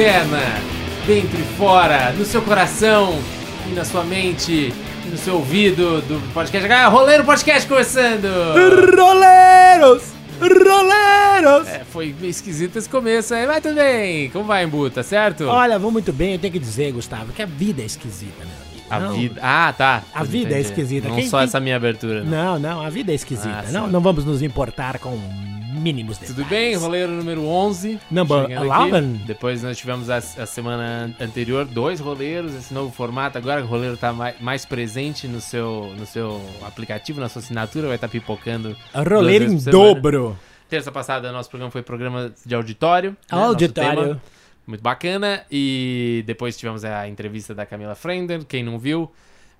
externa, dentro e fora, no seu coração e na sua mente e no seu ouvido do podcast. Ah, Roleiro Podcast começando! Roleiros! Roleiros! É, foi meio esquisito esse começo aí, mas tudo bem. Como vai, Embuta, certo? Olha, vou muito bem, eu tenho que dizer, Gustavo, que a vida é esquisita, amigo. A Não, vida. Ah, tá. A vida é esquisita. Não Quem- só quem- essa minha abertura. não. Não, não, a vida é esquisita. Ah, não, não vamos nos importar com mínimos detalhes. Tudo bem? Roleiro número 11. Number chegando aqui. 11. Depois nós tivemos a, a semana anterior dois roleiros, esse novo formato. Agora o roleiro tá mais, mais presente no seu, no seu aplicativo, na sua assinatura, vai estar pipocando. Roleiro em dobro. Terça passada, nosso programa foi programa de auditório. né? Auditório. Muito bacana. E depois tivemos a entrevista da Camila Frender. Quem não viu,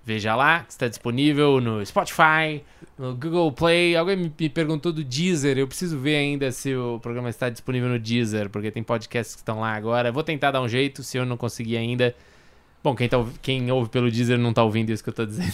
veja lá. que Está disponível no Spotify, no Google Play. Alguém me perguntou do Deezer. Eu preciso ver ainda se o programa está disponível no Deezer, porque tem podcasts que estão lá agora. Vou tentar dar um jeito, se eu não conseguir ainda. Bom, quem, tá, quem ouve pelo Deezer não tá ouvindo isso que eu tô dizendo.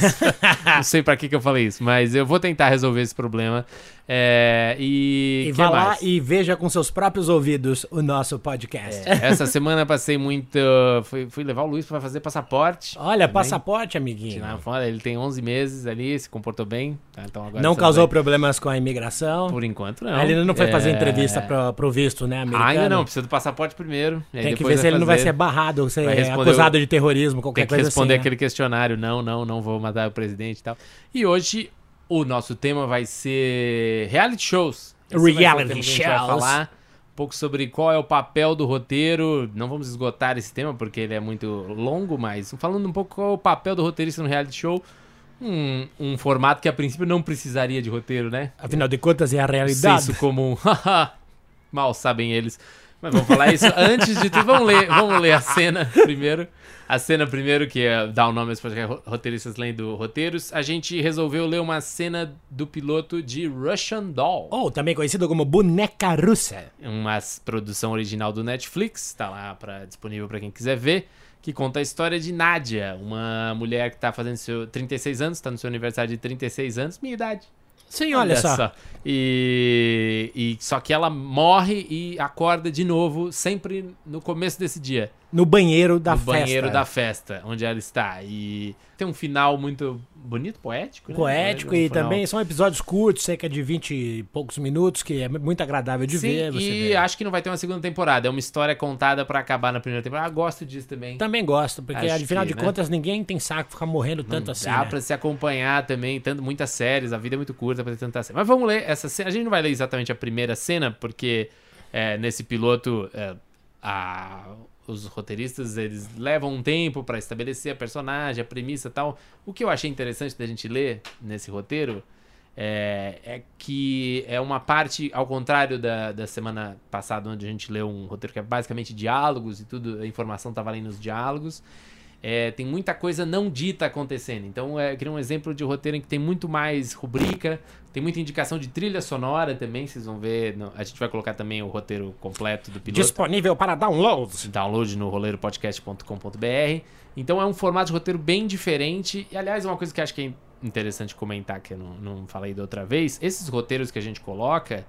não sei pra que, que eu falei isso, mas eu vou tentar resolver esse problema. É, e. E vá lá e veja com seus próprios ouvidos o nosso podcast. Essa semana passei muito. Fui, fui levar o Luiz pra fazer passaporte. Olha, Também. passaporte, amiguinho. Fora. Ele tem 11 meses ali, se comportou bem. tá? Então agora Não causou bem. problemas com a imigração. Por enquanto, não. Ele ainda não foi fazer É, entrevista pro, pro visto, né, americano? Ainda não, precisa do passaporte primeiro. Tem que ver se ele não vai fazer. ser barrado ser Vai acusado de terrorismo, qualquer Tem que coisa responder assim. né? aquele questionário. Não, não, não vou matar o presidente e tal. E hoje o nosso tema vai ser reality shows. Esse vai Reality vai shows. falar um pouco sobre qual é o papel do roteiro. Não vamos esgotar esse tema porque ele é muito longo, mas falando um pouco qual é o papel do roteirista no reality show. Um, um formato que a princípio não precisaria de roteiro, né? Afinal de contas, é a realidade. Senso comum. Mal sabem eles. Mas vamos falar isso. Antes de tudo, vamos ler, vamos ler a cena primeiro. A cena primeiro, que é dar o nome aos roteiristas lendo roteiros. A gente resolveu ler uma cena do piloto de Russian Doll. Ou também conhecido como boneca russa. Uma produção original do Netflix. Tá lá pra, disponível para quem quiser ver. Que conta a história de Nadia, uma mulher que tá fazendo seu 36 anos, tá no seu aniversário de 36 anos, minha idade. Sim, olha, só. E, e só que ela morre e acorda de novo sempre no começo desse dia, No banheiro da no festa. banheiro da festa, onde ela está. E tem um final muito bonito, poético, né? Poético e final- também são episódios curtos, cerca de 20 e poucos minutos, que é muito agradável de Sim, ver. E vê. acho que não vai ter uma segunda temporada. É uma história contada pra acabar na primeira temporada. Ah, gosto disso também. Também gosto, porque Acho afinal que, de né? contas ninguém tem saco ficar morrendo tanto assim. Dá né? pra se acompanhar também, tanto muitas séries, a vida é muito curta pra ter tanta série. Mas vamos ler essa cena. A gente não vai ler exatamente a primeira cena, porque é, nesse piloto é, a- os roteiristas eles levam um tempo pra estabelecer a personagem, a premissa e tal. O que eu achei interessante da gente ler nesse roteiro é, é que é uma parte, ao contrário da, da semana passada, onde a gente leu um roteiro que é basicamente diálogos e tudo, a informação tava ali nos diálogos. É, tem muita coisa não dita acontecendo. Então, é, eu queria um exemplo de roteiro em que tem muito mais rubrica, tem muita indicação de trilha sonora também. Vocês vão ver. no- a gente vai colocar também o roteiro completo do piloto. Disponível para downloads. Download no roleiropodcast.com.br. Então, é um formato de roteiro bem diferente. E, aliás, uma coisa que acho que é interessante comentar, que eu não, não falei da outra vez: esses roteiros que a gente coloca.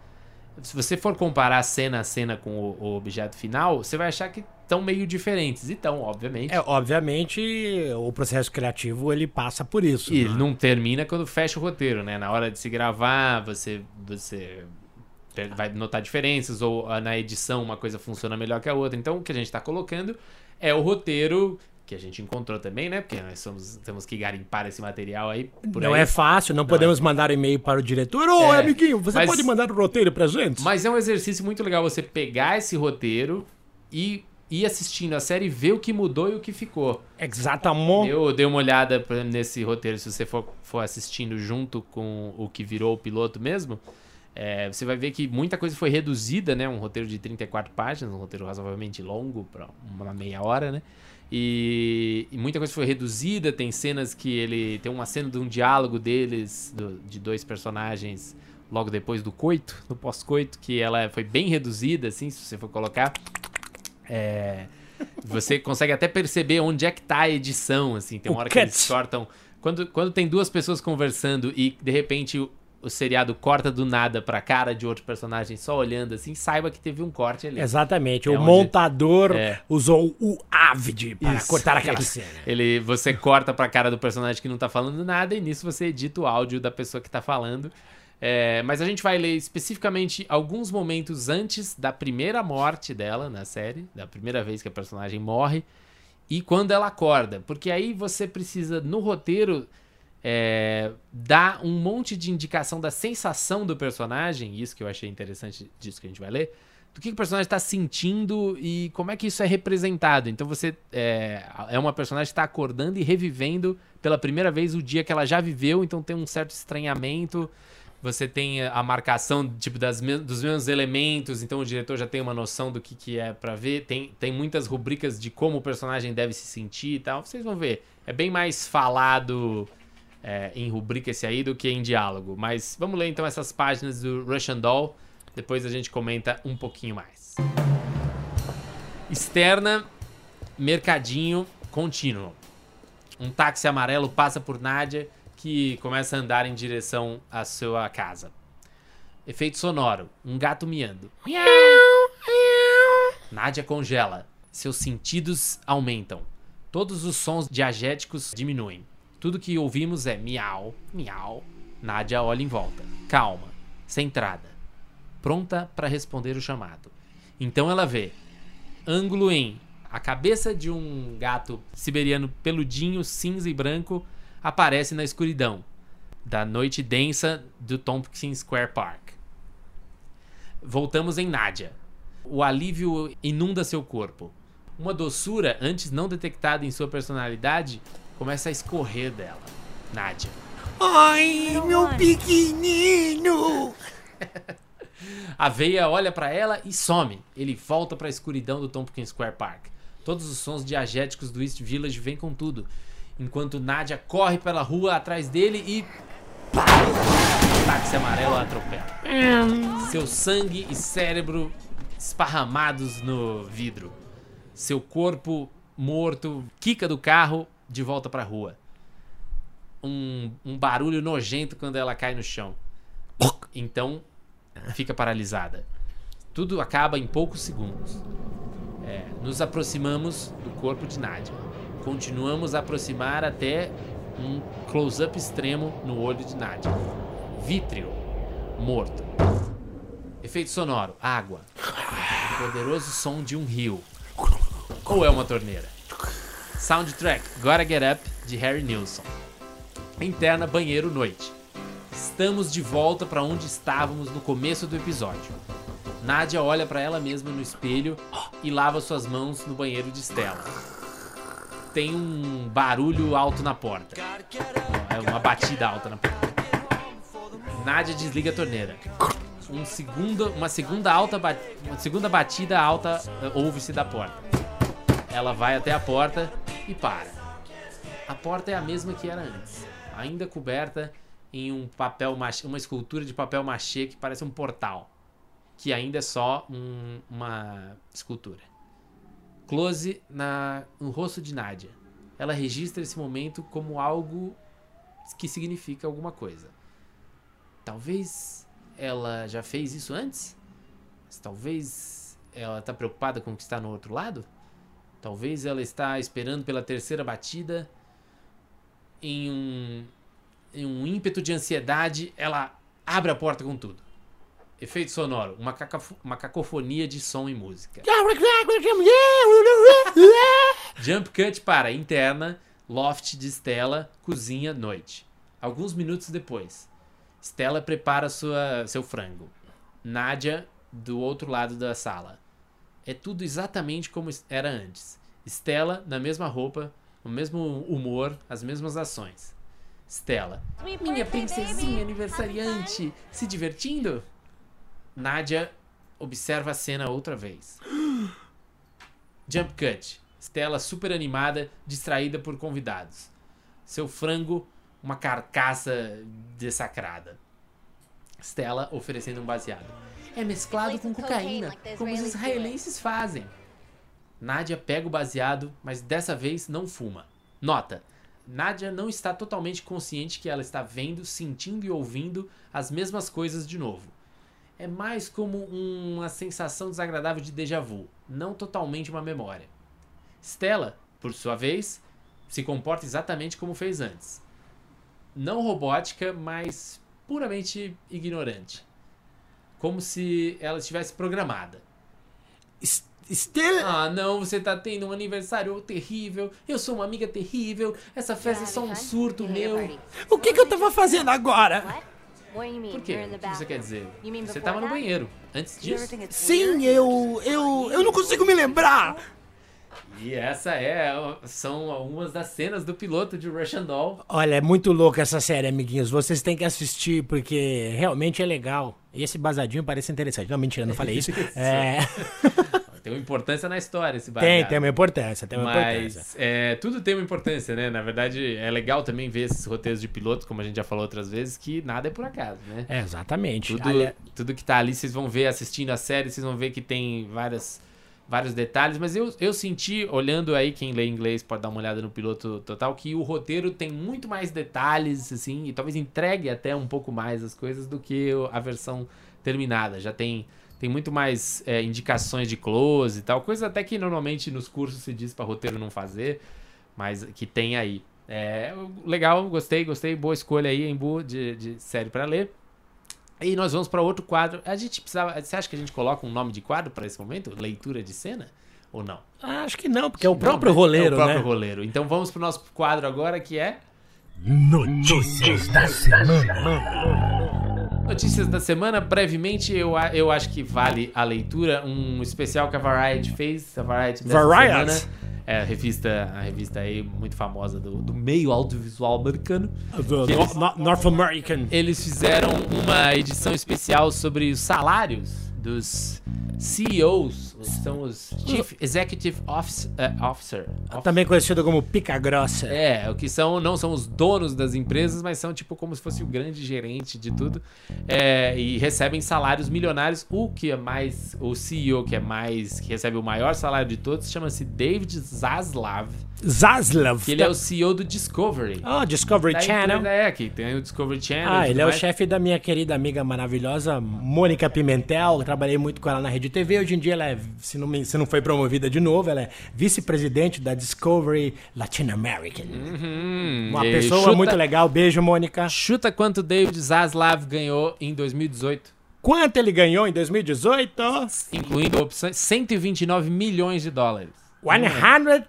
Se você for comparar cena a cena com o, o objeto final, você vai achar que estão meio diferentes. Então, obviamente. É, obviamente, o processo criativo ele passa por isso. E ele né? não termina quando fecha o roteiro, né? Na hora de se gravar, você, você vai notar diferenças, ou ah, na edição uma coisa funciona melhor que a outra. Então, o que a gente tá colocando é o roteiro que a gente encontrou também, né? Porque nós somos, temos que garimpar esse material aí. Por Não aí. é fácil, não, podemos mandar e-mail para o diretor. Ô, É, amiguinho, você mas- pode mandar o roteiro pra gente? Mas é um exercício muito legal você pegar esse roteiro e ir assistindo a série e ver o que mudou e o que ficou. Exatamente. Eu dei uma olhada nesse roteiro, se você for, for assistindo junto com o que virou o piloto mesmo, é, você vai ver que muita coisa foi reduzida, né? Um roteiro de 34 páginas, um roteiro razoavelmente longo, para uma meia hora, né? E, e muita coisa foi reduzida, tem cenas que ele. Tem uma cena de um diálogo deles, do- de dois personagens, logo depois do coito, do pós-coito, que ela foi bem reduzida, assim, se você for colocar. É, você consegue até perceber onde é que tá a edição, assim. Tem uma O hora que eles cortam. Quando, quando tem duas pessoas conversando e de repente o- seriado corta do nada pra cara de outro personagem só olhando assim, saiba que teve um corte ali. Exatamente. É o onde- montador É. usou o Avid para Isso. cortar aquela cena. Ele, você corta pra cara do personagem que não tá falando nada e nisso você edita o áudio da pessoa que tá falando. É, mas a gente vai ler especificamente alguns momentos antes da primeira morte dela na série, da primeira vez que a personagem morre, e quando ela acorda. Porque aí você precisa, no roteiro, é, dar um monte de indicação da sensação do personagem, isso que eu achei interessante disso que a gente vai ler, do que, o personagem está sentindo e como é que isso é representado. Então você é, é uma personagem que está acordando e revivendo pela primeira vez o dia que ela já viveu, então tem um certo estranhamento. Você tem a marcação tipo das me- dos mesmos elementos, então o diretor já tem uma noção do que, que é pra ver. Tem, tem muitas rubricas de como o personagem deve se sentir e tal. Vocês vão ver. É bem mais falado é, em rubrica esse aí do que em diálogo. Mas vamos ler então essas páginas do Russian Doll. Depois a gente comenta um pouquinho mais. Externa, mercadinho contínuo. Um táxi amarelo passa por Nádia, que começa a andar em direção à sua casa. Efeito sonoro: um gato miando. Nádia congela. Seus sentidos aumentam. Todos os sons diagéticos diminuem. Tudo que ouvimos é miau, miau. Nádia olha em volta. Calma, centrada. Pronta para responder o chamado. Então ela vê ângulo em a cabeça de um gato siberiano peludinho, cinza e branco aparece na escuridão da noite densa do Tompkins Square Park. Voltamos em Nádia. O alívio inunda seu corpo. Uma doçura, antes não detectada em sua personalidade, começa a escorrer dela. Nádia. Ai, meu pequenino! A veia olha pra ela e some. Ele volta pra escuridão do Tompkins Square Park. Todos os sons diagéticos do East Village vêm com tudo. Enquanto Nadia corre pela rua atrás dele e. Pá! O táxi amarelo a atropela. Seu sangue e cérebro esparramados no vidro. Seu corpo morto quica do carro de volta pra rua. Um, um barulho nojento quando ela cai no chão. Então, fica paralisada. Tudo acaba em poucos segundos. É, nos aproximamos do corpo de Nadia. Continuamos a aproximar até um close-up extremo no olho de Nadia. Vítreo. Morto. Efeito sonoro. Água. O poderoso som de um rio. Ou é uma torneira? Soundtrack. Gotta Get Up, de Harry Nilsson. Interna Banheiro Noite. Estamos de volta para onde estávamos no começo do episódio. Nádia olha para ela mesma no espelho e lava suas mãos no banheiro de Stella. Tem um barulho alto na porta. É uma batida alta na porta. Nádia desliga a torneira. Um segundo, uma segunda alta, uma segunda batida alta eh, ouve-se da porta. Ela vai até a porta e para. A porta é a mesma que era antes, ainda coberta em um papel machê, uma escultura de papel machê que parece um portal, que ainda é só um- uma escultura. Close na, no rosto de Nadia. Ela registra esse momento como algo que significa alguma coisa. Talvez ela já fez isso antes? Talvez ela está preocupada com o que está no outro lado? Talvez ela está esperando pela terceira batida. Em um, em um ímpeto de ansiedade, ela abre a porta com tudo. Efeito sonoro, uma, uma cacofonia de som e música. Jump cut para interna, loft de Stella, cozinha, noite. Alguns minutos depois, Stella prepara sua, seu frango. Nádia, do outro lado da sala. É tudo exatamente como era antes. Stella, na mesma roupa, no mesmo humor, as mesmas ações. Stella, minha princesinha aniversariante, se divertindo? Nádia observa a cena outra vez. Jump cut. Stella super animada, distraída por convidados. Seu frango, uma carcaça dessacrada. Stella oferecendo um baseado. É mesclado com cocaína, como os israelenses fazem. Nádia pega o baseado, mas dessa vez não fuma. Nota: Nadia não está totalmente consciente que ela está vendo, sentindo e ouvindo as mesmas coisas de novo. É mais como uma sensação desagradável de déjà vu, não totalmente uma memória. Stella, por sua vez, se comporta exatamente como fez antes. Não robótica, mas puramente ignorante. Como se ela estivesse programada. Stella. Ah, não, você tá tendo um aniversário terrível. Eu sou uma amiga terrível. Essa festa é só um surto meu. O que, que eu tava fazendo agora? Por quê? O que você quer dizer? Você tava no banheiro. Antes disso. Sim, eu. Eu. Eu não consigo me lembrar! E essa é. São algumas das cenas do piloto de Russian Doll. Olha, é muito louca essa série, amiguinhos. Vocês têm que assistir porque realmente é legal. E esse basadinho parece interessante. Não, mentira, não falei isso. é. Tem uma importância na história esse Tem, tem uma importância, tem uma Mas importância. é, tudo tem uma importância, né? Na verdade, é legal também ver esses roteiros de pilotos, como a gente já falou outras vezes, que nada é por acaso, né? É, exatamente. Tudo, tudo que tá ali, vocês vão ver assistindo a série, vocês vão ver que tem várias, vários detalhes. Mas eu, eu senti, olhando aí, quem lê inglês pode dar uma olhada no piloto total, que o roteiro tem muito mais detalhes, assim, e talvez entregue até um pouco mais as coisas do que a versão terminada. Já tem, tem muito mais é, indicações de close e tal, coisa até que normalmente nos cursos se diz para roteiro não fazer, mas que tem aí. É, legal, gostei, gostei, boa escolha aí, Embu, de, de série para ler. E nós vamos para outro quadro. A gente precisava. Você acha que a gente coloca um nome de quadro para esse momento? Leitura de cena? Ou não? Ah, acho que não, porque é o próprio Não, né? roleiro, É o próprio né? roleiro. Então vamos pro nosso quadro agora que é. Notícias da semana. Notícias da semana. Brevemente, eu, eu acho que vale a leitura. Um especial que a Variety fez. A Variety dessa Variety. semana. É a revista, a revista aí muito famosa do, do meio audiovisual americano. No- eles- No- North American. Eles fizeram uma edição especial sobre os salários dos CEOs, são os Chief Executive Office- eh, Officer. Também conhecido como pica grossa. É, o que são, não são os donos das empresas, mas são tipo como se fosse o grande gerente de tudo. É, e recebem salários milionários. O que é mais, o CEO que é mais, que recebe o maior salário de todos, chama-se David Zaslav, Zaslav. que ele é o CEO do Discovery. Oh, Discovery Da Channel. É, que tem o Discovery Channel. Ah, ele é o mais. chefe da minha querida amiga maravilhosa, Mônica Pimentel. Eu trabalhei muito com ela na Rede TV. Hoje em dia ela é, se não, me- se não foi promovida de novo, ela é vice-presidente da Discovery Latin American. Hum, Uma e pessoa chuta- muito legal. Beijo, Mônica. Chuta quanto David Zaslav ganhou em 2018, Quanto ele ganhou em 2018? incluindo opções, 129 milhões de dólares.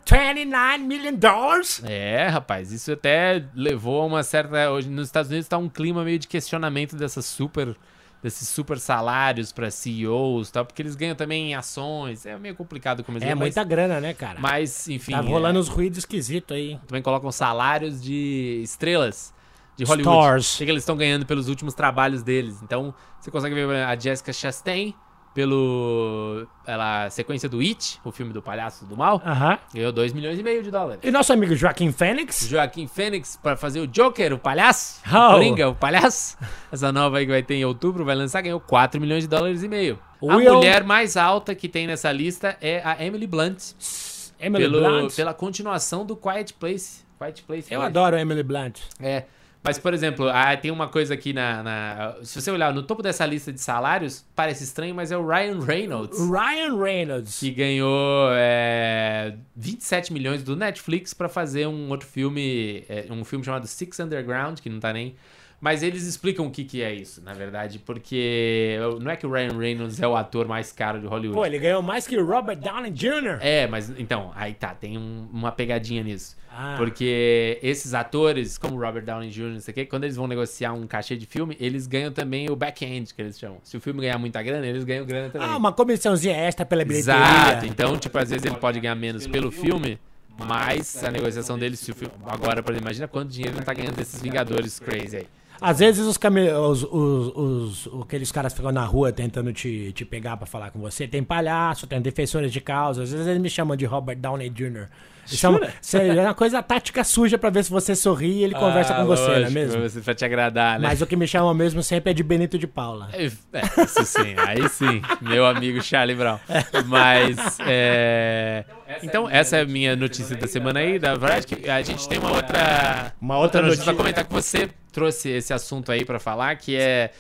129 million dollars? É, rapaz, isso até levou a uma certa. Hoje nos Estados Unidos tá um clima meio de questionamento dessas super. Desses super salários para CEOs e tal, porque eles ganham também em ações. É meio complicado como É mas, muita grana, né, cara? Mas, enfim. tá é, rolando uns ruídos esquisitos aí. também colocam salários de estrelas de Hollywood. Stars. O que que eles estão ganhando pelos últimos trabalhos deles. Então, você consegue ver a Jessica Chastain pelo ela, sequência do It, o filme do palhaço do mal, Aham. ganhou 2 milhões e meio de dólares. E nosso amigo Joaquim Fênix? Joaquim Fênix para fazer o Joker, o palhaço, Oh. o Coringa, o palhaço. Essa nova aí que vai ter em outubro, vai lançar, ganhou 4 milhões de dólares e meio. A Will- mulher mais alta que tem nessa lista é a Emily Blunt, Emily pelo, Blunt. pela continuação do Quiet Place. Quiet Place Eu adoro a Emily Blunt. É. Mas, por exemplo, ah, tem uma coisa aqui na, na- Se você olhar no topo dessa lista de salários, parece estranho, mas é o Ryan Reynolds. Ryan Reynolds. Que ganhou é, 27 milhões do Netflix pra fazer um outro filme, é, um filme chamado Six Underground, que não tá nem. Mas eles explicam o que, que é isso, na verdade, porque não é que o Ryan Reynolds é o ator mais caro de Hollywood. Pô, ele ganhou mais que o Robert Downey Jr. É, mas então, aí tá, tem um- uma pegadinha nisso. Ah. Porque esses atores, como Robert Downey Jr., não sei o quê, quando eles vão negociar um cachê de filme, eles ganham também o back-end, que eles chamam. Se o filme ganhar muita grana, eles ganham grana também. Ah, uma comissãozinha extra pela bilheteria. Exato. Então, tipo, às vezes ele pode ganhar menos pelo filme, mas a negociação dele, se o filme... Agora, por exemplo, imagina quanto dinheiro ele tá ganhando desses Vingadores crazy aí. Às vezes os, cami- os, os, os- aqueles caras ficam na rua tentando te, te pegar pra falar com você. Tem palhaço, tem defensores de causa. Às vezes eles me chamam de Robert Downey Jr. Chamam, Sério, é uma coisa tática suja pra ver se você sorri e ele conversa Ah, com você, não é lógico, mesmo? Pra, te agradar, né? Mas o que me chamam mesmo sempre é de Benito de Paula. É, é, isso sim, aí sim, meu amigo Charlie Brown. Mas, é, Então, essa é a minha notícia da semana aí. Da verdade, que a gente tem uma outra, Uma outra notícia pra notícia. comentar que você trouxe esse assunto aí pra falar, que é.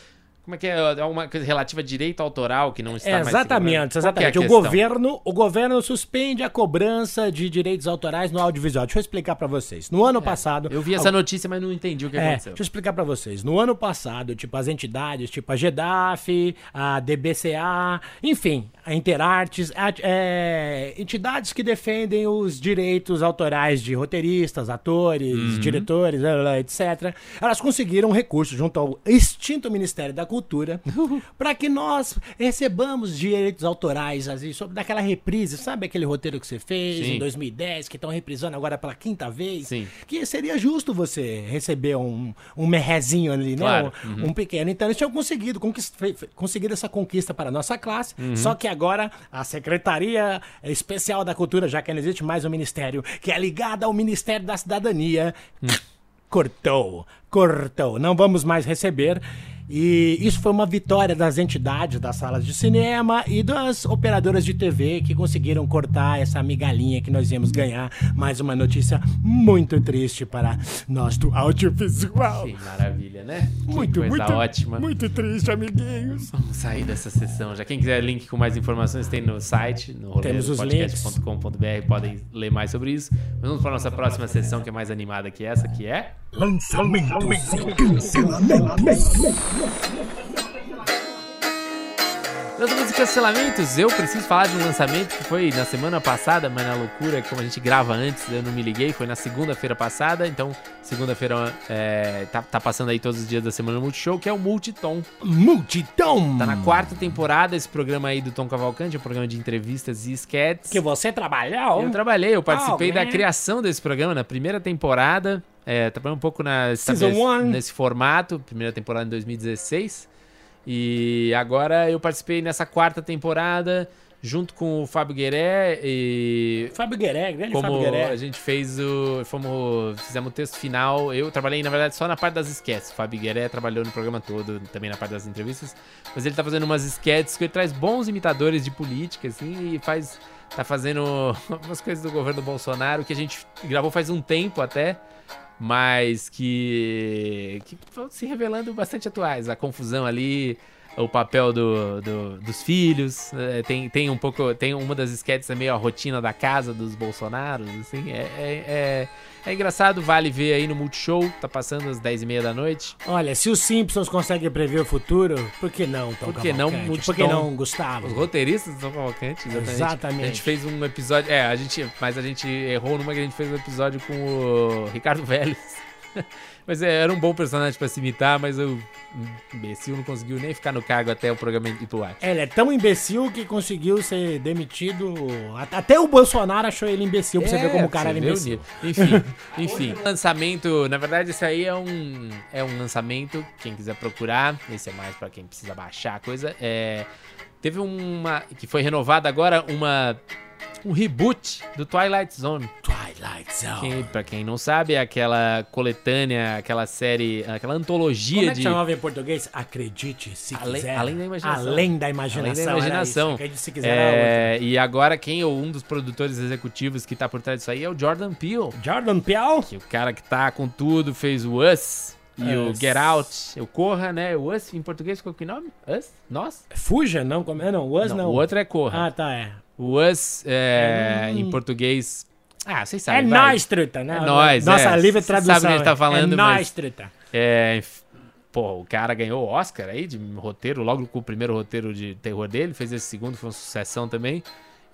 Como é que é? É uma coisa relativa a direito autoral que não está mais Exatamente, que é exatamente. O governo, o governo suspende a cobrança de direitos autorais no audiovisual. Deixa eu explicar pra vocês. No ano passado, É, Eu vi essa notícia, mas não entendi o que É, aconteceu. deixa eu explicar pra vocês. No ano passado, tipo, as entidades, tipo a GEDAF, a DBCA, enfim, a Interartes, a- é, entidades que defendem os direitos autorais de roteiristas, atores, Uhum. diretores, etc. Elas conseguiram um recurso junto ao extinto Ministério da Cultura para que nós recebamos direitos autorais assim, sobre daquela reprise, sabe aquele roteiro que você fez Sim. em 2010, que estão reprisando agora pela quinta vez? Sim. que seria justo você receber um, um merrezinho ali, né? Claro. Um, um pequeno. Então, eles tinham conseguido, conseguido essa conquista para a nossa classe, Uhum. só que agora a Secretaria Especial da Cultura, já que não existe mais um ministério, que é ligada ao Ministério da Cidadania, Hum. cortou, cortou. Não vamos mais receber. E isso foi uma vitória das entidades das salas de cinema e das operadoras de TV que conseguiram cortar essa migalhinha que nós íamos ganhar. Mais uma notícia muito triste para nós do audiovisual. Que maravilha, né? Que Muito, coisa muito, ótima. muito triste, amiguinhos. Vamos sair dessa sessão já. Quem quiser link com mais informações tem no site, no roleiropodcast.com.br, podem ler mais sobre isso. Mas vamos para a nossa próxima sessão, que é mais animada que essa, que é... Lançamentos e cancelamentos. Lançamentos e cancelamentos, eu preciso falar de um lançamento que foi na semana passada, mas na loucura, como a gente grava antes, eu não me liguei, foi na segunda-feira passada, então segunda-feira é, tá, tá passando aí todos os dias da semana no Multishow, que é o Multitom. Multidão. Tá na quarta temporada esse programa aí do Tom Cavalcante, é um programa de entrevistas e sketches. Que você trabalhou? Eu trabalhei, eu participei Oh, da criação desse programa na primeira temporada. É, trabalhei um pouco na, nesse formato, primeira temporada em 2016. E agora eu participei nessa quarta temporada, junto com o Fábio Gueré e. Fábio Gueré, grande Fábio Como Gueré. a gente fez o. Fomos, fizemos o texto final. Eu trabalhei, na verdade, só na parte das sketches. O Fábio Gueré trabalhou no programa todo, também na parte das entrevistas. Mas ele tá fazendo umas sketches que ele traz bons imitadores de política, assim, e faz. Tá fazendo algumas coisas do governo Bolsonaro que a gente gravou faz um tempo até. Mas que. que se revelando bastante atuais. A confusão ali, o papel do, do- dos filhos. é, tem, tem um pouco. Tem uma das sketches é meio a rotina da casa dos Bolsonaros, assim. É, é, é, é engraçado, vale ver aí no Multishow. Tá passando às 10h30 da noite. Olha, se os Simpsons conseguem prever o futuro, por que não, Tom Por que não? Multitom? Por que não, Gustavo? Os roteiristas do Tom Cavalcante, exatamente. Exatamente. A gente fez um episódio. É, a gente. Mas a gente errou numa que a gente fez um episódio com o Ricardo Vélez. Mas é, era um bom personagem pra se imitar, mas o imbecil não conseguiu nem ficar no cargo até o programa ir pro ar. Ele é tão imbecil que conseguiu ser demitido. Até o Bolsonaro achou ele imbecil, pra você ver como o cara era É, imbecil. Enfim, enfim. Lançamento, na verdade, esse aí é um, é um lançamento. Quem quiser procurar, esse é mais pra quem precisa baixar a coisa. É, teve uma. que foi renovada agora, uma. Um reboot do Twilight Zone. Twilight Zone. Quem, pra quem não sabe, é aquela coletânea, aquela série, aquela antologia Como é que de. chamava em português? Acredite, se Além- quiser. além da imaginação. Além da imaginação. Além da imaginação. Acredite, se quiser. outra. É, e agora, quem é um dos produtores executivos que tá por trás disso aí é o Jordan Peele. Jordan Peele. Que o cara que tá com tudo fez o Us e o Us. Get Out, o Corra, né? O Us em português qual que é o nome? Us? Nós? Fuja, não? Como é? Não, was não. O outro é Corra. Ah, tá, é. O Us é, em português. Ah, vocês É sabem. vai. nós, truta, né? É nóis, Nossa é. livre tradução. sabe o que a gente tá é. falando, é mas- nós, truta. É, pô, o cara ganhou o Oscar aí de roteiro, logo com o primeiro roteiro de terror dele, fez esse segundo, foi uma sucessão também.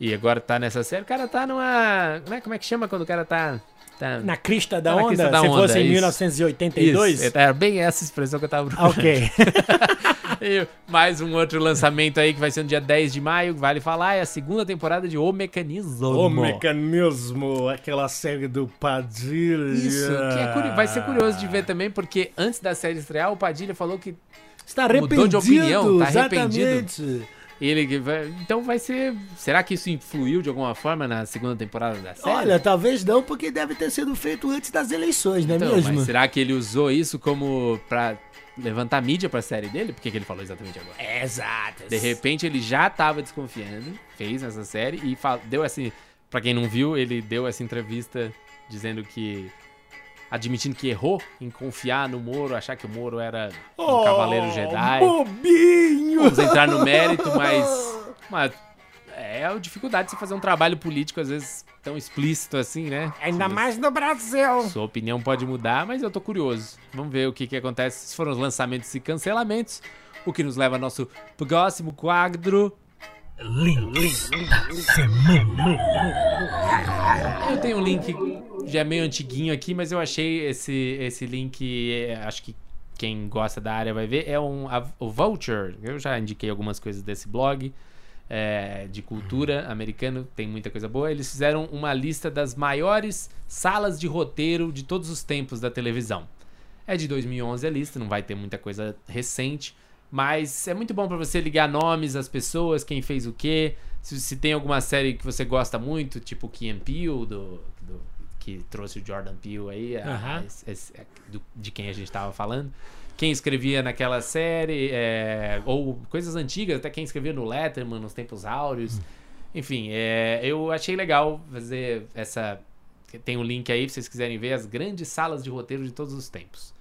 E agora tá nessa série. O cara tá numa. Como é, como é que chama quando o cara tá. tá... Na crista da Tá onda, crista da se onda, fosse em isso. 1982. Isso, era bem essa expressão que eu tava procurando. Ok. E mais um outro lançamento aí que vai ser no dia 10 de maio, vale falar, é a segunda temporada de O Mecanismo. o mecanismo, aquela série do Padilha. Isso, que é curi- vai ser curioso de ver também, porque antes da série estrear, o Padilha falou que Está Mudou arrependido, de opinião, tá arrependido. exatamente. Ele vai- então vai ser, será que isso influiu de alguma forma na segunda temporada da série? Olha, talvez não, porque deve ter sido feito antes das eleições, não é então, mesmo? mas será que ele usou isso como pra levantar mídia pra série dele? Por que, que ele falou exatamente agora? Exato. De repente ele já tava desconfiando, fez essa série e deu assim. Pra quem não viu, ele deu essa entrevista dizendo que. Admitindo que errou em confiar no Moro, achar que o Moro era um cavaleiro Jedi. Bobinho! Vamos entrar no mérito, mas. mas é a dificuldade de você fazer um trabalho político, às vezes, tão explícito assim, né? Ainda mais no Brasil. Sua opinião pode mudar, mas eu tô curioso. Vamos ver o que, que acontece. Se foram os lançamentos e cancelamentos. O que nos leva ao nosso próximo quadro. Links da semana. Eu tenho um link já é meio antiguinho aqui, mas eu achei esse, esse link. é, acho que quem gosta da área vai ver. É um, a- o Vulture. Eu já indiquei algumas coisas desse blog. é, de cultura americano, tem muita coisa boa. Eles fizeram uma lista das maiores salas de roteiro de todos os tempos da televisão. É de 2011 a lista, não vai ter muita coisa recente, mas é muito bom pra você ligar nomes às pessoas, quem fez o quê. Se, se tem alguma série que você gosta muito, tipo Key and Peele, do, do- que trouxe o Jordan Peele aí, a- Aham. esse- esse- do- de quem a gente tava falando. Quem escrevia naquela série, é, ou coisas antigas, até quem escrevia no Letterman, nos tempos áureos. Enfim, é, eu achei legal fazer essa. Tem um link aí, se vocês quiserem ver, as grandes salas de roteiro de todos os tempos.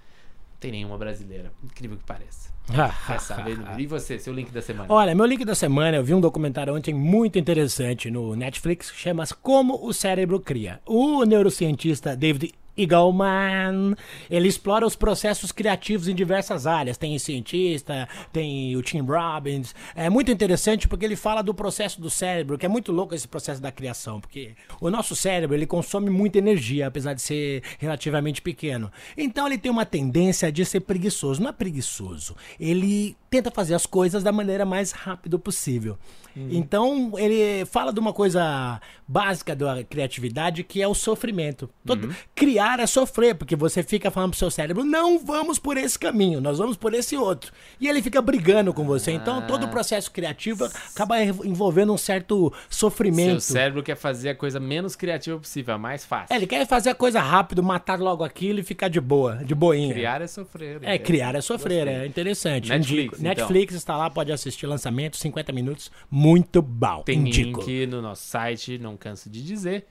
Não tem nenhuma brasileira, incrível que pareça. E você, seu link da semana? Olha, meu link da semana, eu vi um documentário ontem muito interessante no Netflix, chama Como o Cérebro Cria. O neurocientista David Eagleman, ele explora os processos criativos em diversas áreas. Tem cientista, tem o Tim Robbins. É muito interessante porque ele fala do processo do cérebro, que é muito louco esse processo da criação, porque o nosso cérebro, ele consome muita energia, apesar de ser relativamente pequeno. Então ele tem uma tendência de ser preguiçoso. Não é preguiçoso, ele tenta fazer as coisas da maneira mais rápida possível. Então, ele fala de uma coisa básica da criatividade que é o sofrimento. Todo- Criar é sofrer, porque você fica falando pro seu cérebro: não vamos por esse caminho, nós vamos por esse outro. E ele fica brigando com você. Então, todo o processo criativo acaba envolvendo um certo Seu sofrimento. cérebro quer fazer a coisa menos criativa possível, a mais fácil. É, ele quer fazer a coisa rápido, matar logo aquilo e ficar de boa, de boinha. Criar é sofrer. É, criar é sofrer, é interessante. Netflix, Indico. então. Netflix está lá, pode assistir lançamento, 50 minutos, muito bom. Tem Indico. link no nosso site, não canso de dizer.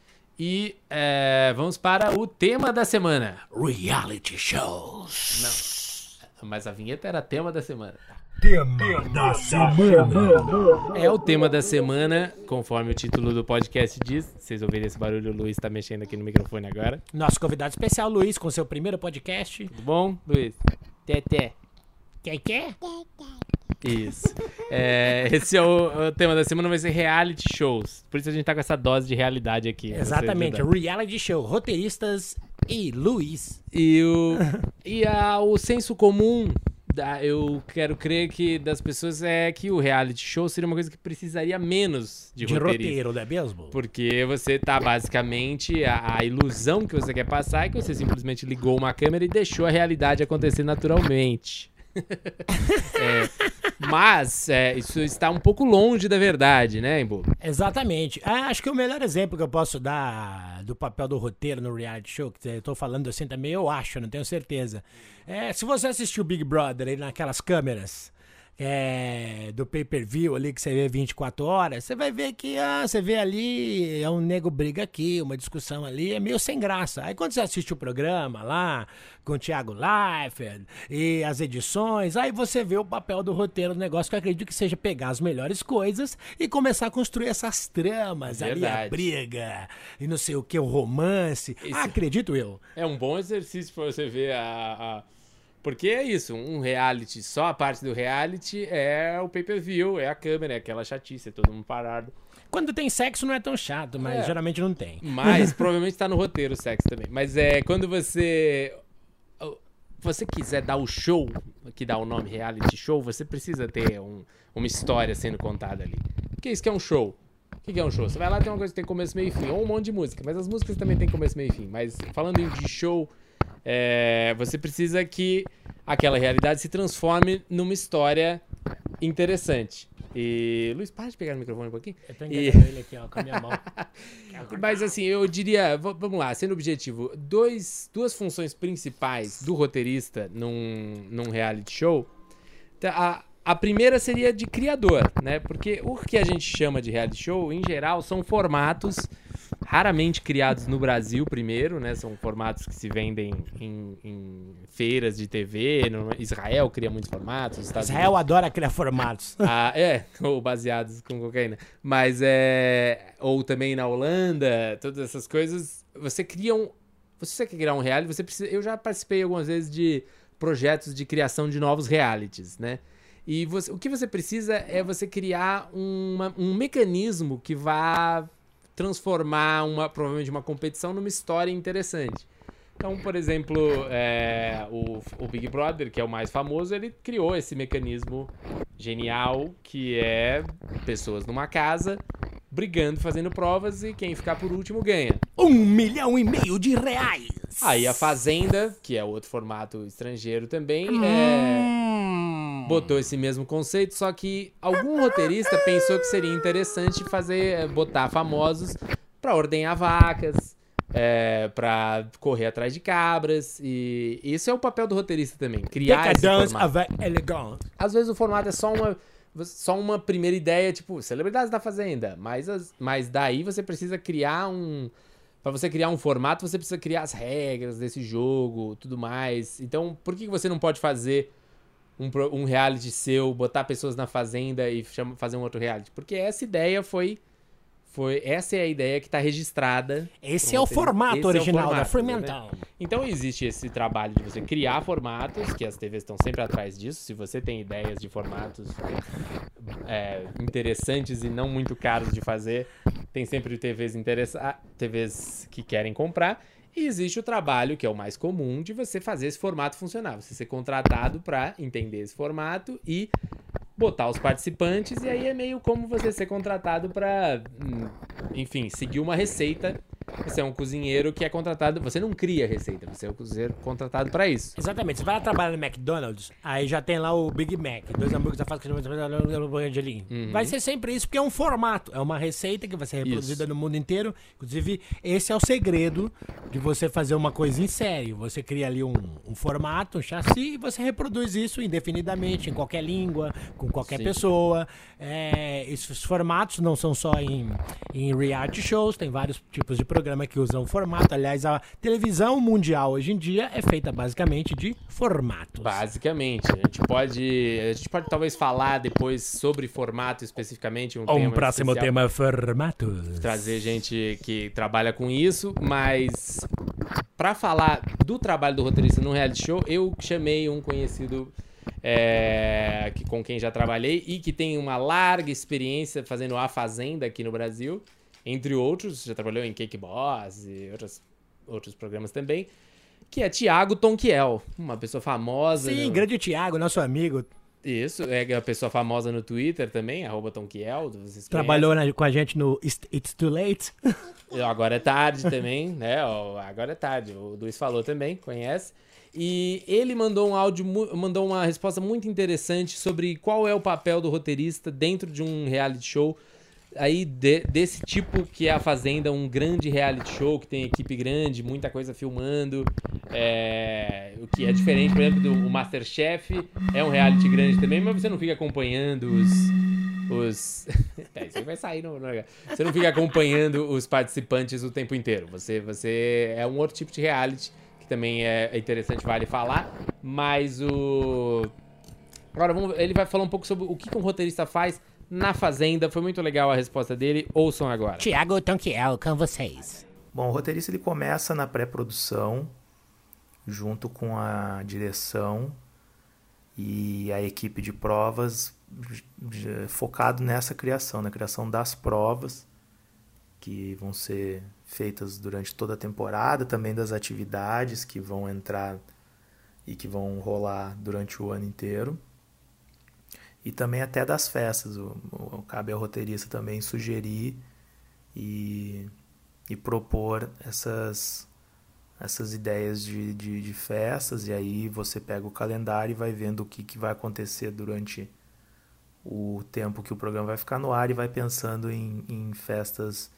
E é, vamos para o tema da semana. Reality shows. Mas a vinheta era tema da semana. Tema da semana. É o tema da semana, conforme o título do podcast diz. Vocês ouvirem esse barulho, o Luiz tá mexendo aqui no microfone agora. Nosso convidado especial, Luiz, com seu primeiro podcast. Tudo bom, Luiz? Teté. Quer quer? Isso. É, esse é o, o tema da semana, vai ser reality shows. Por isso a gente tá com essa dose de realidade aqui. Exatamente, reality show, roteiristas e Luiz. E o, e a, o senso comum, da, eu quero crer que das pessoas é que o reality show seria uma coisa que precisaria menos de, De roteiro, não é mesmo? Porque você tá basicamente. A, a ilusão que você quer passar é que você simplesmente ligou uma câmera e deixou a realidade acontecer naturalmente. É, mas é, isso está um pouco longe da verdade, né, Embu? Exatamente. Ah, acho que o melhor exemplo que eu posso dar do papel do roteiro no reality show, que eu tô falando assim também, eu acho, não tenho certeza. É, se você assistiu Big Brother aí naquelas câmeras é, do pay-per-view ali que você vê 24 horas, você vai ver que ah, você vê ali, é um nego briga aqui, uma discussão ali, é meio sem graça. Aí quando você assiste o programa lá, com o Thiago Leifert e as edições, aí você vê o papel do roteiro do negócio, que eu acredito que seja pegar as melhores coisas e começar a construir essas tramas ali, a briga, e não sei o que, o romance. Ah, acredito eu. É um bom exercício pra você ver a, a- Porque é isso, um reality, só a parte do reality é o pay-per-view, é a câmera, é aquela chatice, é todo mundo parado. Quando tem sexo não é tão chato, mas É. geralmente não tem. Mas provavelmente tá no roteiro o sexo também. Mas é quando você. Você quiser dar o show, que dá o nome reality show, você precisa ter um- uma história sendo contada ali. Porque isso que é um show. O que é um show? Você vai lá tem uma coisa que tem começo, meio e fim, ou um monte de música, mas as músicas também tem começo, meio e fim. Mas falando em de show, é, você precisa que aquela realidade se transforme numa história interessante. E. Luiz, para de pegar no microfone um pouquinho. Eu tô E- ele aqui, ó, com a minha mão. Mas assim, eu diria, vamos lá, sendo objetivo, dois, duas funções principais do roteirista num, num reality show. Tá, A, a primeira seria de criador, né? Porque o que a gente chama de reality show, em geral, são formatos raramente criados no Brasil primeiro, né? São formatos que se vendem em, em feiras de TV. No, Israel cria muitos formatos. os Estados Israel adora criar formatos. ah, é, ou baseados com cocaína. Mas é. Ou também na Holanda, todas essas coisas. Você cria um. Se você quer criar um reality, você precisa. Eu já participei algumas vezes de projetos de criação de novos realities, né? E você- o que você precisa é você criar uma- um mecanismo que vá transformar uma, provavelmente uma competição numa história interessante. Então, por exemplo, é, o, o Big Brother, que é o mais famoso, ele criou esse mecanismo genial que é pessoas numa casa brigando, fazendo provas e quem ficar por último ganha. Um milhão e meio de reais. Aí a Fazenda, que é outro formato estrangeiro também, é, Hum. Botou esse mesmo conceito, só que algum roteirista pensou que seria interessante fazer, é, botar famosos pra ordenhar vacas, é, para correr atrás de cabras, e esse é o papel do roteirista também, criar esse Decadence formato. avec elegance. Às vezes o formato é só uma, só uma primeira ideia, tipo, celebridades da Fazenda. Mas, as- mas daí você precisa criar um. Pra você criar um formato, você precisa criar as regras desse jogo, tudo mais. Então, por que você não pode fazer um, um reality seu, botar pessoas na Fazenda e chama- fazer um outro reality? Porque essa ideia foi. foi essa é a ideia que tá registrada. Esse pro é o formato Esse é o original da formato, Fremantle. né? Então existe esse trabalho de você criar formatos, que as TVs estão sempre atrás disso. Se você tem ideias de formatos é, interessantes e não muito caros de fazer, tem sempre TVs, interessa TVs que querem comprar. E existe o trabalho, que é o mais comum, de você fazer esse formato funcionar. Você ser contratado para entender esse formato e botar os participantes. E aí é meio como você ser contratado para, enfim, seguir uma receita. Você é um cozinheiro que é contratado. Você não cria receita, você é um cozinheiro contratado para isso. Exatamente. Você vai lá trabalhar no McDonald's, aí já tem lá o Big Mac, dois hambúrgueres da de Angelim. Uhum. Vai ser sempre isso, porque é um formato, é uma receita que vai ser reproduzida no mundo inteiro. Inclusive, esse é o segredo de você fazer uma coisa em série. Você cria ali um, um formato, um chassi, e você reproduz isso indefinidamente, em qualquer língua, com qualquer Sim. pessoa. É, esses formatos não são só em, em reality shows, tem vários tipos de programa que usam formato. Aliás, a televisão mundial hoje em dia é feita basicamente de formatos. Basicamente, a gente pode, a gente pode talvez falar depois sobre formato especificamente, um, Um próximo especial, tema, formatos. trazer gente que trabalha com isso, mas pra falar do trabalho do roteirista no reality show, eu chamei um conhecido é, que, com quem já trabalhei e que tem uma larga experiência fazendo A Fazenda aqui no Brasil, entre outros, já trabalhou em Cake Boss e outros, outros programas também, que é Tiago Tonquiel, uma pessoa famosa. Sim, no- grande Thiago, nosso amigo, Isso, é uma pessoa famosa no Twitter também, arroba Tonquiel, trabalhou na- com a gente no It's, Too Late. Agora é tarde também, né? Agora é tarde, o Luiz falou também, conhece. E ele mandou um áudio, mandou uma resposta muito interessante sobre qual é o papel do roteirista dentro de um reality show aí de- desse tipo que é a Fazenda, um grande reality show que tem equipe grande, muita coisa filmando, é, o que é diferente, por exemplo, do Masterchef, é um reality grande também, mas você não fica acompanhando os... os... é, isso aí vai sair no, no... Você não fica acompanhando os participantes o tempo inteiro, você, você é um outro tipo de reality que também é é interessante, vale falar, mas o... Agora, vamos, ele vai falar um pouco sobre o que que um roteirista faz na Fazenda. Foi muito legal a resposta dele. Ouçam agora. Thiago Tonquiel, com vocês. Bom, o roteirista ele começa na pré-produção, junto com a direção e a equipe de provas, focado nessa criação, na criação das provas que vão ser feitas durante toda a temporada, também das atividades que vão entrar e que vão rolar durante o ano inteiro. E também até das festas. O, o- cabe ao roteirista também sugerir e e propor essas, essas ideias de, de, de festas, e aí você pega o calendário e vai vendo o que, que vai acontecer durante o tempo que o programa vai ficar no ar e vai pensando em, em festas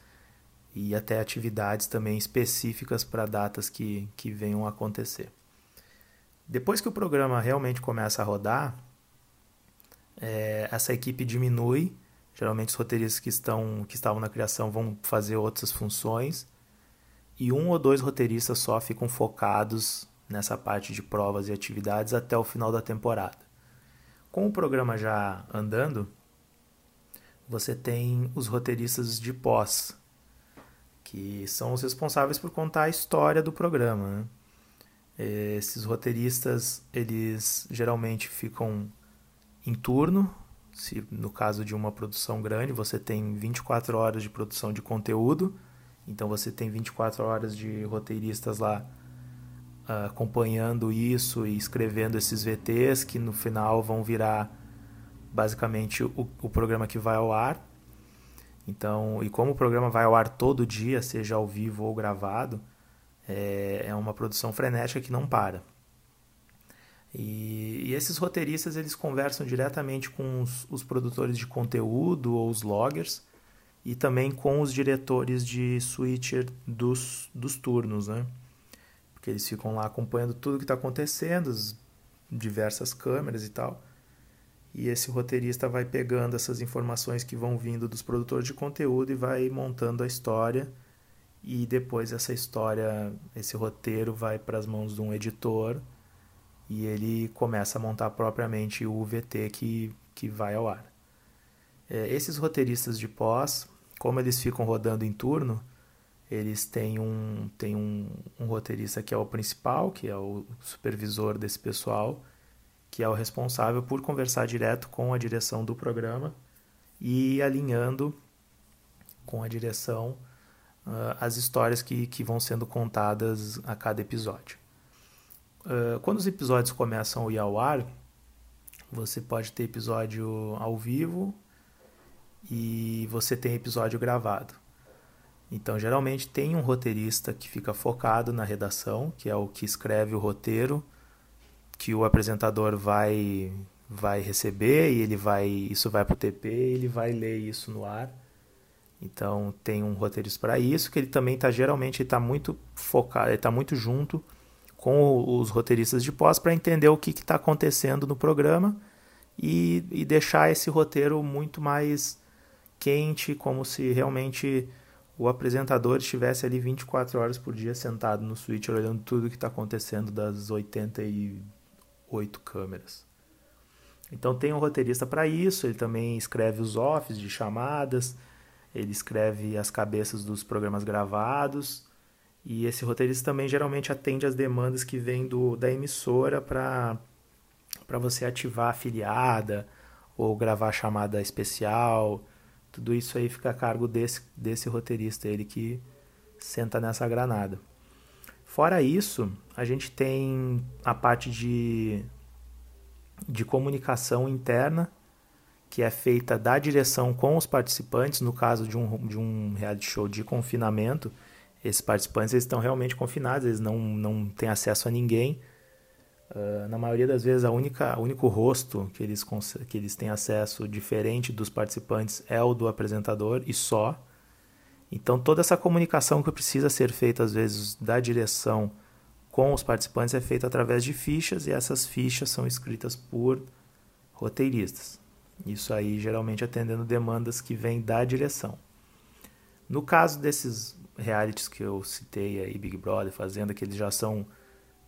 e até atividades também específicas para datas que, que venham a acontecer. Depois que o programa realmente começa a rodar, é, essa equipe diminui Geralmente os roteiristas que, estão, que estavam na criação vão fazer outras funções e um ou dois roteiristas só ficam focados nessa parte de provas e atividades até o final da temporada. Com o programa já andando, você tem os roteiristas de pós, que são os responsáveis por contar a história do programa. Né? Esses roteiristas, eles geralmente ficam em turno. Se no caso de uma produção grande, você tem 24 horas de produção de conteúdo, então você tem 24 horas de roteiristas lá uh, acompanhando isso e escrevendo esses VTs que no final vão virar basicamente o, o programa que vai ao ar. Então, e como o programa vai ao ar todo dia, seja ao vivo ou gravado, é, é uma produção frenética que não para. E, e, esses roteiristas eles conversam diretamente com os, os, produtores de conteúdo ou os loggers e também com os diretores de switcher dos, dos turnos, né? Porque eles ficam lá acompanhando tudo que está acontecendo, as diversas câmeras e tal. E esse roteirista vai pegando essas informações que vão vindo dos produtores de conteúdo e vai montando a história e depois essa história, esse roteiro vai para as mãos de um editor e ele começa a montar propriamente o VT que, que vai ao ar. É, esses roteiristas de pós, como eles ficam rodando em turno, eles têm um, têm um, um roteirista que é o principal, que é o supervisor desse pessoal, que é o responsável por conversar direto com a direção do programa e alinhando com a direção uh, as histórias que, que vão sendo contadas a cada episódio. Uh, quando os episódios começam a ir ao ar, você pode ter episódio ao vivo e você tem episódio gravado. Então, geralmente tem um roteirista que fica focado na redação, que é o que escreve o roteiro, que o apresentador vai vai receber e ele vai isso vai para o TP, ele vai ler isso no ar então tem um roteirista para isso, que ele também está geralmente está muito focado, está muito junto com os roteiristas de pós para entender o que está acontecendo no programa e, e, deixar esse roteiro muito mais quente, como se realmente o apresentador estivesse ali 24 horas por dia sentado no switcher olhando tudo que está acontecendo das 88 câmeras. Então tem um roteirista para isso, ele também escreve os offs de chamadas, ele escreve as cabeças dos programas gravados e esse roteirista também geralmente atende às demandas que vêm do, da emissora para você ativar a afiliada ou gravar chamada especial. Tudo isso aí fica a cargo desse, desse roteirista, ele que senta nessa granada. Fora isso, a gente tem a parte de, de comunicação interna que é feita da direção com os participantes, no caso de um, de um reality show de confinamento, esses participantes eles estão realmente confinados, eles não, não têm acesso a ninguém. Uh, na maioria das vezes, a única, único rosto que eles, que eles têm acesso diferente dos participantes é o do apresentador e só. Então, toda essa comunicação que precisa ser feita, às vezes, da direção com os participantes é feita através de fichas e essas fichas são escritas por roteiristas. Isso aí geralmente atendendo demandas que vêm da direção. No caso desses realities que eu citei aí, Big Brother, Fazenda, que eles já são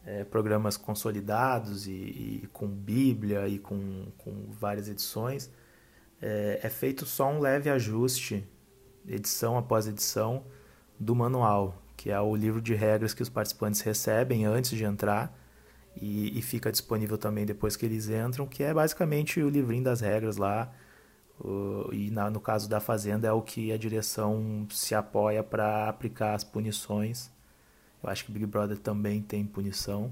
é, programas consolidados e, e, com Bíblia e com, com várias edições, é, é feito só um leve ajuste, edição após edição, do manual, que é o livro de regras que os participantes recebem antes de entrar e, e, fica disponível também depois que eles entram, que é basicamente o livrinho das regras lá. Uh, e na, no caso da Fazenda é o que a direção se apoia para aplicar as punições. Eu acho que Big Brother também tem punição.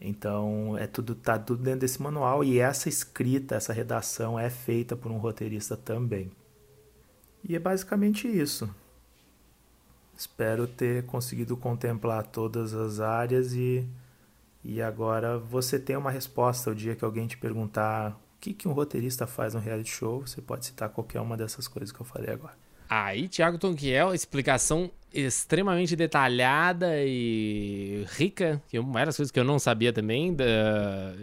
Então é tudo tá tudo dentro desse manual e essa escrita, essa redação é feita por um roteirista também. E é basicamente isso. Espero ter conseguido contemplar todas as áreas e e agora você tem uma resposta o dia que alguém te perguntar o que, que um roteirista faz no reality show, você pode citar qualquer uma dessas coisas que eu falei agora. Aí, Thiago Tonquiel, explicação extremamente detalhada e rica, que várias coisas que eu não sabia também. Da,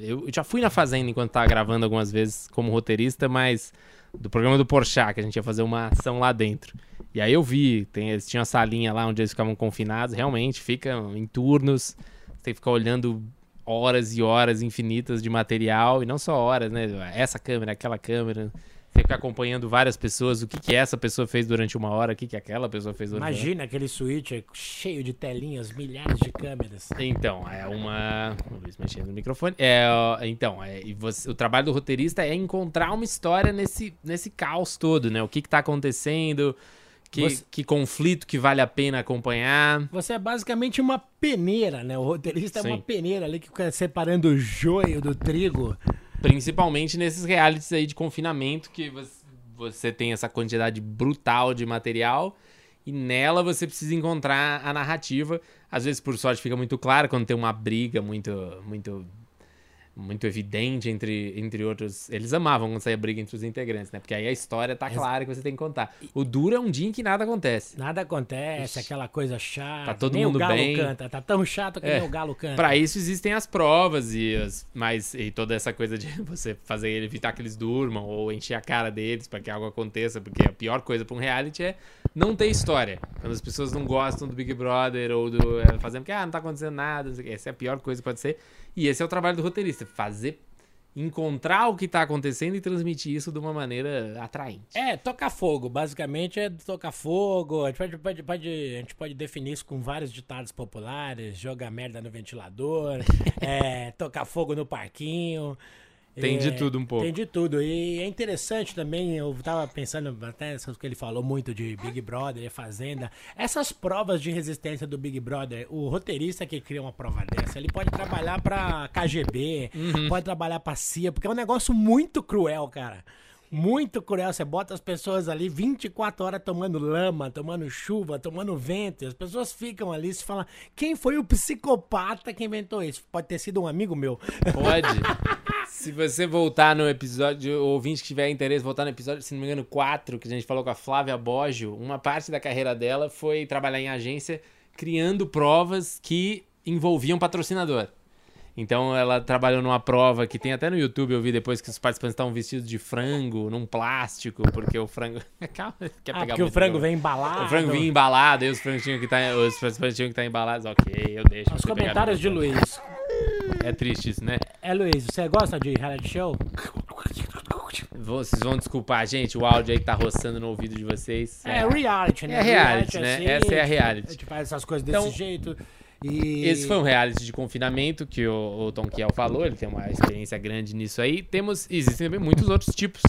eu, já fui na Fazenda enquanto tava gravando algumas vezes como roteirista, mas do programa do Porchat, que a gente ia fazer uma ação lá dentro. E aí eu vi, tem, eles tinham uma salinha lá onde eles ficavam confinados, realmente ficam em turnos, você tem que ficar olhando horas e horas infinitas de material, e não só horas, né? Essa câmera, aquela câmera. Você fica acompanhando várias pessoas, o que, que essa pessoa fez durante uma hora, o que, que aquela pessoa fez durante uma hora. Imagina aquele switch cheio de telinhas, milhares de câmeras. Então, é uma. O Luiz mexendo no microfone. É, então, é, você- o trabalho do roteirista é encontrar uma história nesse, nesse caos todo, né? O que, que tá acontecendo, que, Você- que conflito que vale a pena acompanhar. Você é basicamente uma peneira, né? O roteirista é uma Sim. peneira ali que fica separando o joio do trigo. Principalmente nesses realities aí de confinamento, que você, você tem essa quantidade brutal de material. E nela você precisa encontrar a narrativa. Às vezes, por sorte, fica muito claro quando tem uma briga muito, muito, muito evidente entre, entre outros. Eles amavam quando saía briga entre os integrantes, né? Porque aí a história tá clara que você tem que contar. O duro é um dia em que nada acontece. Nada acontece, aquela coisa chata. Tá todo nem mundo o galo bem. canta. Tá tão chato que É. nem o galo canta. Pra isso existem as provas e, as, mas, e toda essa coisa de você fazer ele evitar que eles durmam ou encher a cara deles pra que algo aconteça, porque a pior coisa pra um reality é não ter história. Quando as pessoas não gostam do Big Brother ou do é, fazendo que ah, não tá acontecendo nada, essa é a pior coisa que pode ser. E esse é o trabalho do roteirista, fazer encontrar o que tá acontecendo e transmitir isso de uma maneira atraente. É, tocar fogo. Basicamente é tocar fogo. A gente pode, pode, pode- a gente pode definir isso com vários ditados populares. Jogar merda no ventilador. é, tocar fogo no parquinho. Tem é, de tudo um pouco. Tem de tudo. E é interessante também, eu tava pensando até que ele falou muito de Big Brother e Fazenda. Essas provas de resistência do Big Brother, o roteirista que cria uma prova dessa, ele pode trabalhar pra KGB, Uhum. pode trabalhar pra CIA, porque é um negócio muito cruel, cara. Muito cruel. Você bota as pessoas ali 24 horas tomando lama, tomando chuva, tomando vento. E as pessoas ficam ali e se falam: quem foi o psicopata que inventou isso? Pode ter sido um amigo meu. Pode. se você voltar no episódio, o ouvinte que tiver interesse, voltar no episódio, se não me engano, 4, que a gente falou com a Flávia Boggio, uma parte da carreira dela foi trabalhar em agência criando provas que envolviam patrocinador. Então ela trabalhou numa prova que tem até no YouTube, eu vi depois que os participantes estavam vestidos de frango, num plástico, porque o frango. Calma, quer Ah, pegar porque o frango vem embalado. O frango vinha embalado, aí os frangos tinham que estar. Os participantes tinham que estar embalados. Ok, eu deixo. Os comentários de Luiz. É triste isso, né? É, Luiz, você gosta de reality show? Vocês vão desculpar, gente, o áudio aí que tá roçando no ouvido de vocês. É, reality, né? É reality, né? Essa é a reality. A gente faz essas coisas desse Então, jeito. E... Esse foi um reality de confinamento que o, o Tom Kiel falou, ele tem uma experiência grande nisso aí. Temos, existem também muitos outros tipos.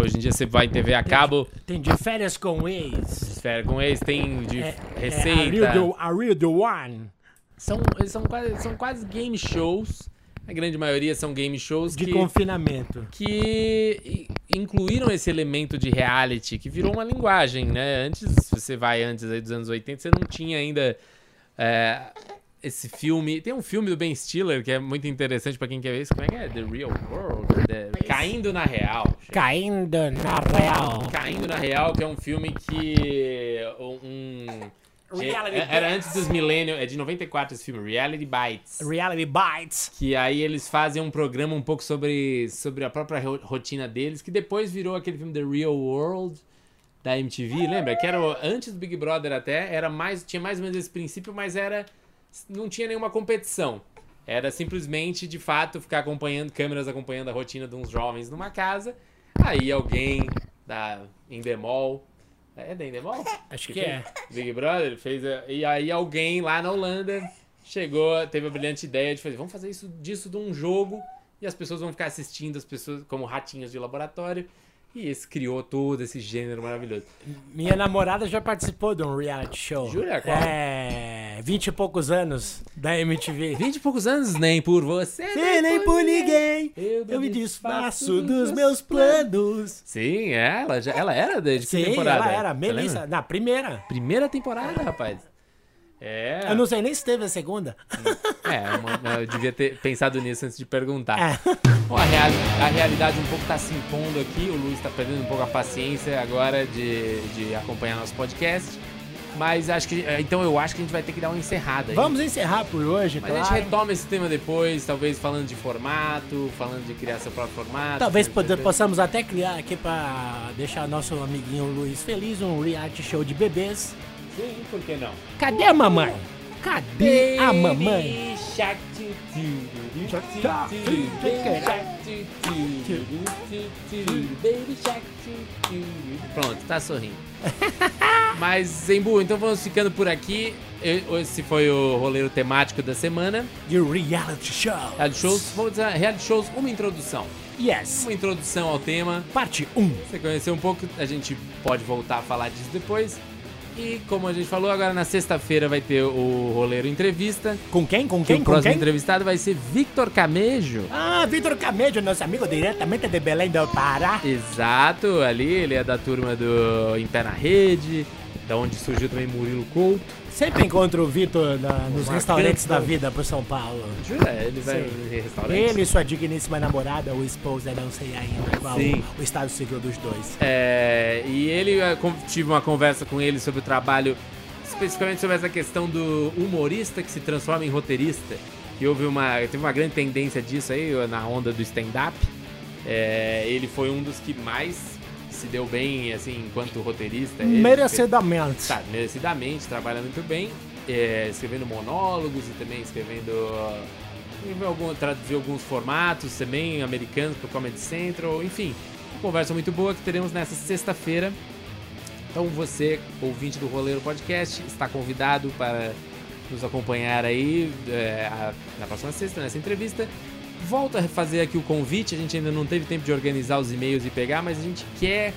Hoje em dia você vai em TV a cabo, Tem de férias com ex. esfera com eles, tem de É, receita. É, a, real the, a real the one. São, eles são, quase, são quase game shows. A grande maioria são game shows De que, confinamento. que incluíram esse elemento de reality, que virou uma linguagem, né? Antes, se você vai antes aí dos anos 80, você não tinha ainda é, esse filme. Tem um filme do Ben Stiller que é muito interessante pra quem quer ver isso. Como é que é? The Real World? The- Caindo na Real. Caindo na real. Caindo na Real, que é um filme que um Reality é- era antes dos milênios, é de 94 esse filme, Reality Bites. Reality Bites. Que aí eles fazem um programa um pouco sobre, sobre a própria ro- rotina deles, que depois virou aquele filme The Real World da MTV, lembra? Que era antes do Big Brother até, era mais, tinha mais ou menos esse princípio, mas era não tinha nenhuma competição. Era simplesmente, de fato, ficar acompanhando, câmeras acompanhando a rotina de uns jovens numa casa. Aí alguém da Endemol, é da Endemol? Acho que é. Big Brother fez. a- E aí alguém lá na Holanda chegou, teve a brilhante ideia de fazer, vamos fazer isso disso de um jogo e as pessoas vão ficar assistindo as pessoas como ratinhos de laboratório. E esse criou todo esse gênero maravilhoso. Minha namorada já participou de um reality show. Jura? Qual? É. Vinte e poucos anos da MTV. Vinte e poucos anos, nem por você, Sim, nem por ninguém. Eu Eu me desfaço dos meus planos. Sim, é, ela, já, ela era de, de que Sim, temporada? ela era. Melissa, na primeira. Primeira temporada, rapaz. É, Eu não sei nem se teve a segunda. é uma- eu devia ter pensado nisso antes de perguntar. É. Bom, a, a realidade um pouco tá se impondo aqui, o Luiz tá perdendo um pouco a paciência agora de, de acompanhar nosso podcast. Mas acho que. Então eu acho que a gente vai ter que dar uma encerrada aí. Vamos encerrar por hoje, Mas a claro. gente retoma esse tema depois, talvez falando de formato, falando de criar seu próprio formato. Talvez falando de- pode- possamos até criar aqui pra deixar nosso amiguinho Luiz feliz um reality show de bebês. Sim, por que não? Cadê a mamãe? Cadê a mamãe? Pronto, tá sorrindo. Mas, Zembu, então vamos ficando por aqui. Esse foi o roleiro temático da semana. De reality show. Reality shows, vamos dizer, reality shows, uma introdução. Yes. Uma introdução ao tema. Parte 1. Você conheceu um pouco, a gente pode voltar a falar disso depois. E como a gente falou, agora na sexta-feira vai ter o roleiro entrevista. Com quem? Com Que quem? o Com próximo quem? entrevistado vai ser Victor Camejo. Ah, Vitor Camejo, nosso amigo diretamente de Belém do Pará. Exato, ali ele é da turma do Em Pé na Rede, da onde surgiu também Murilo Couto. Sempre encontro o Vitor nos restaurantes da vida por São Paulo. Jura? Ele vai em restaurante? Ele e sua digníssima namorada, ou esposa, não sei ainda qual Sim. o estado civil dos dois. É, e ele, com- tive uma conversa com ele sobre o trabalho, especificamente sobre essa questão do humorista que se transforma em roteirista. Que houve uma, teve uma grande tendência disso aí na onda do stand-up. É, ele foi um dos que mais se deu bem, assim, enquanto roteirista. Ele Merecidamente. Tá, merecidamente, trabalha muito bem, é, escrevendo monólogos e também escrevendo. algum, traduziu alguns formatos também americanos para o Comedy Central, enfim. Uma conversa muito boa que teremos nessa sexta-feira. Então você, ouvinte do Roleiro Podcast, está convidado para nos acompanhar aí é, a- na próxima sexta, nessa entrevista. Volto a fazer aqui o convite, a gente ainda não teve tempo de organizar os e-mails e pegar, mas a gente quer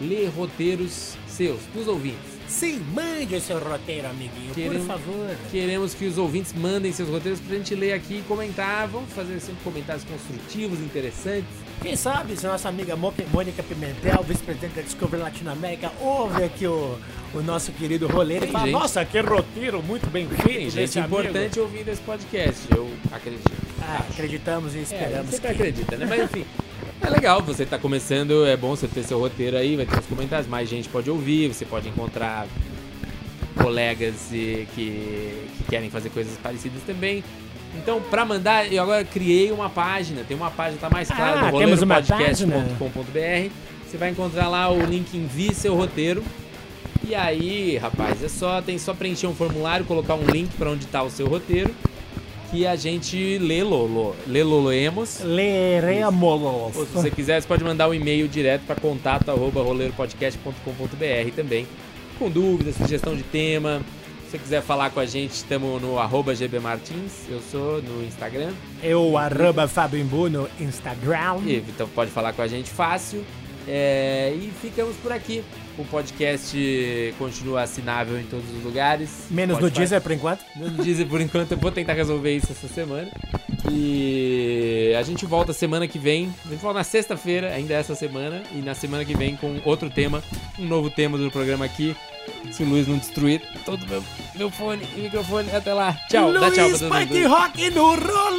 ler roteiros seus, dos ouvintes. Sim, mande o seu roteiro, amiguinho, Queremos- por favor. Queremos que os ouvintes mandem seus roteiros pra gente ler aqui e comentar. Vamos fazer sempre comentários construtivos, interessantes. Quem sabe se nossa amiga Mônica Pimentel, vice-presidente da Discovery Latinoamérica, ouve aqui o, o nosso querido roleiro e fala, gente. nossa, que roteiro muito bem feito gente amigo." importante ouvindo esse podcast, eu acredito. Ah, Acho. acreditamos e É, esperamos sempre que... acredita, né? Mas enfim. É legal, você tá começando, é bom você ter seu roteiro aí, vai ter os comentários, mais gente pode ouvir, você pode encontrar colegas que, que querem fazer coisas parecidas também. Então, pra mandar, eu agora criei uma página, tem uma página, tá mais clara, Ah, do roleuropodcast.com.br. Você vai encontrar lá o link envie seu roteiro. E aí, rapaz, é só tem só preencher um formulário, colocar um link pra onde tá o seu roteiro, que a gente lê lolo, lê loloemos. Leremos. Ou se você quiser, você pode mandar um e-mail direto para contato arroba roleiropodcast.com.br também. Com dúvidas, sugestão de tema. Se você quiser falar com a gente, estamos no arroba gbmartins. Eu sou no Instagram. Eu, arroba Fábio Imbu no Instagram. E, então pode falar com a gente fácil. É, e ficamos por aqui. O podcast continua assinável em todos os lugares. Menos no. Deezer, por enquanto. No Deezer por enquanto, eu vou tentar resolver isso essa semana. E a gente volta semana que vem. A gente volta na sexta-feira, ainda essa semana. E na semana que vem com outro tema, um novo tema do programa aqui. Se o Luiz não destruir todo meu, meu fone e microfone. Até lá. Tchau. Dá tchau pra Luiz todo mundo. Rock no roleiro.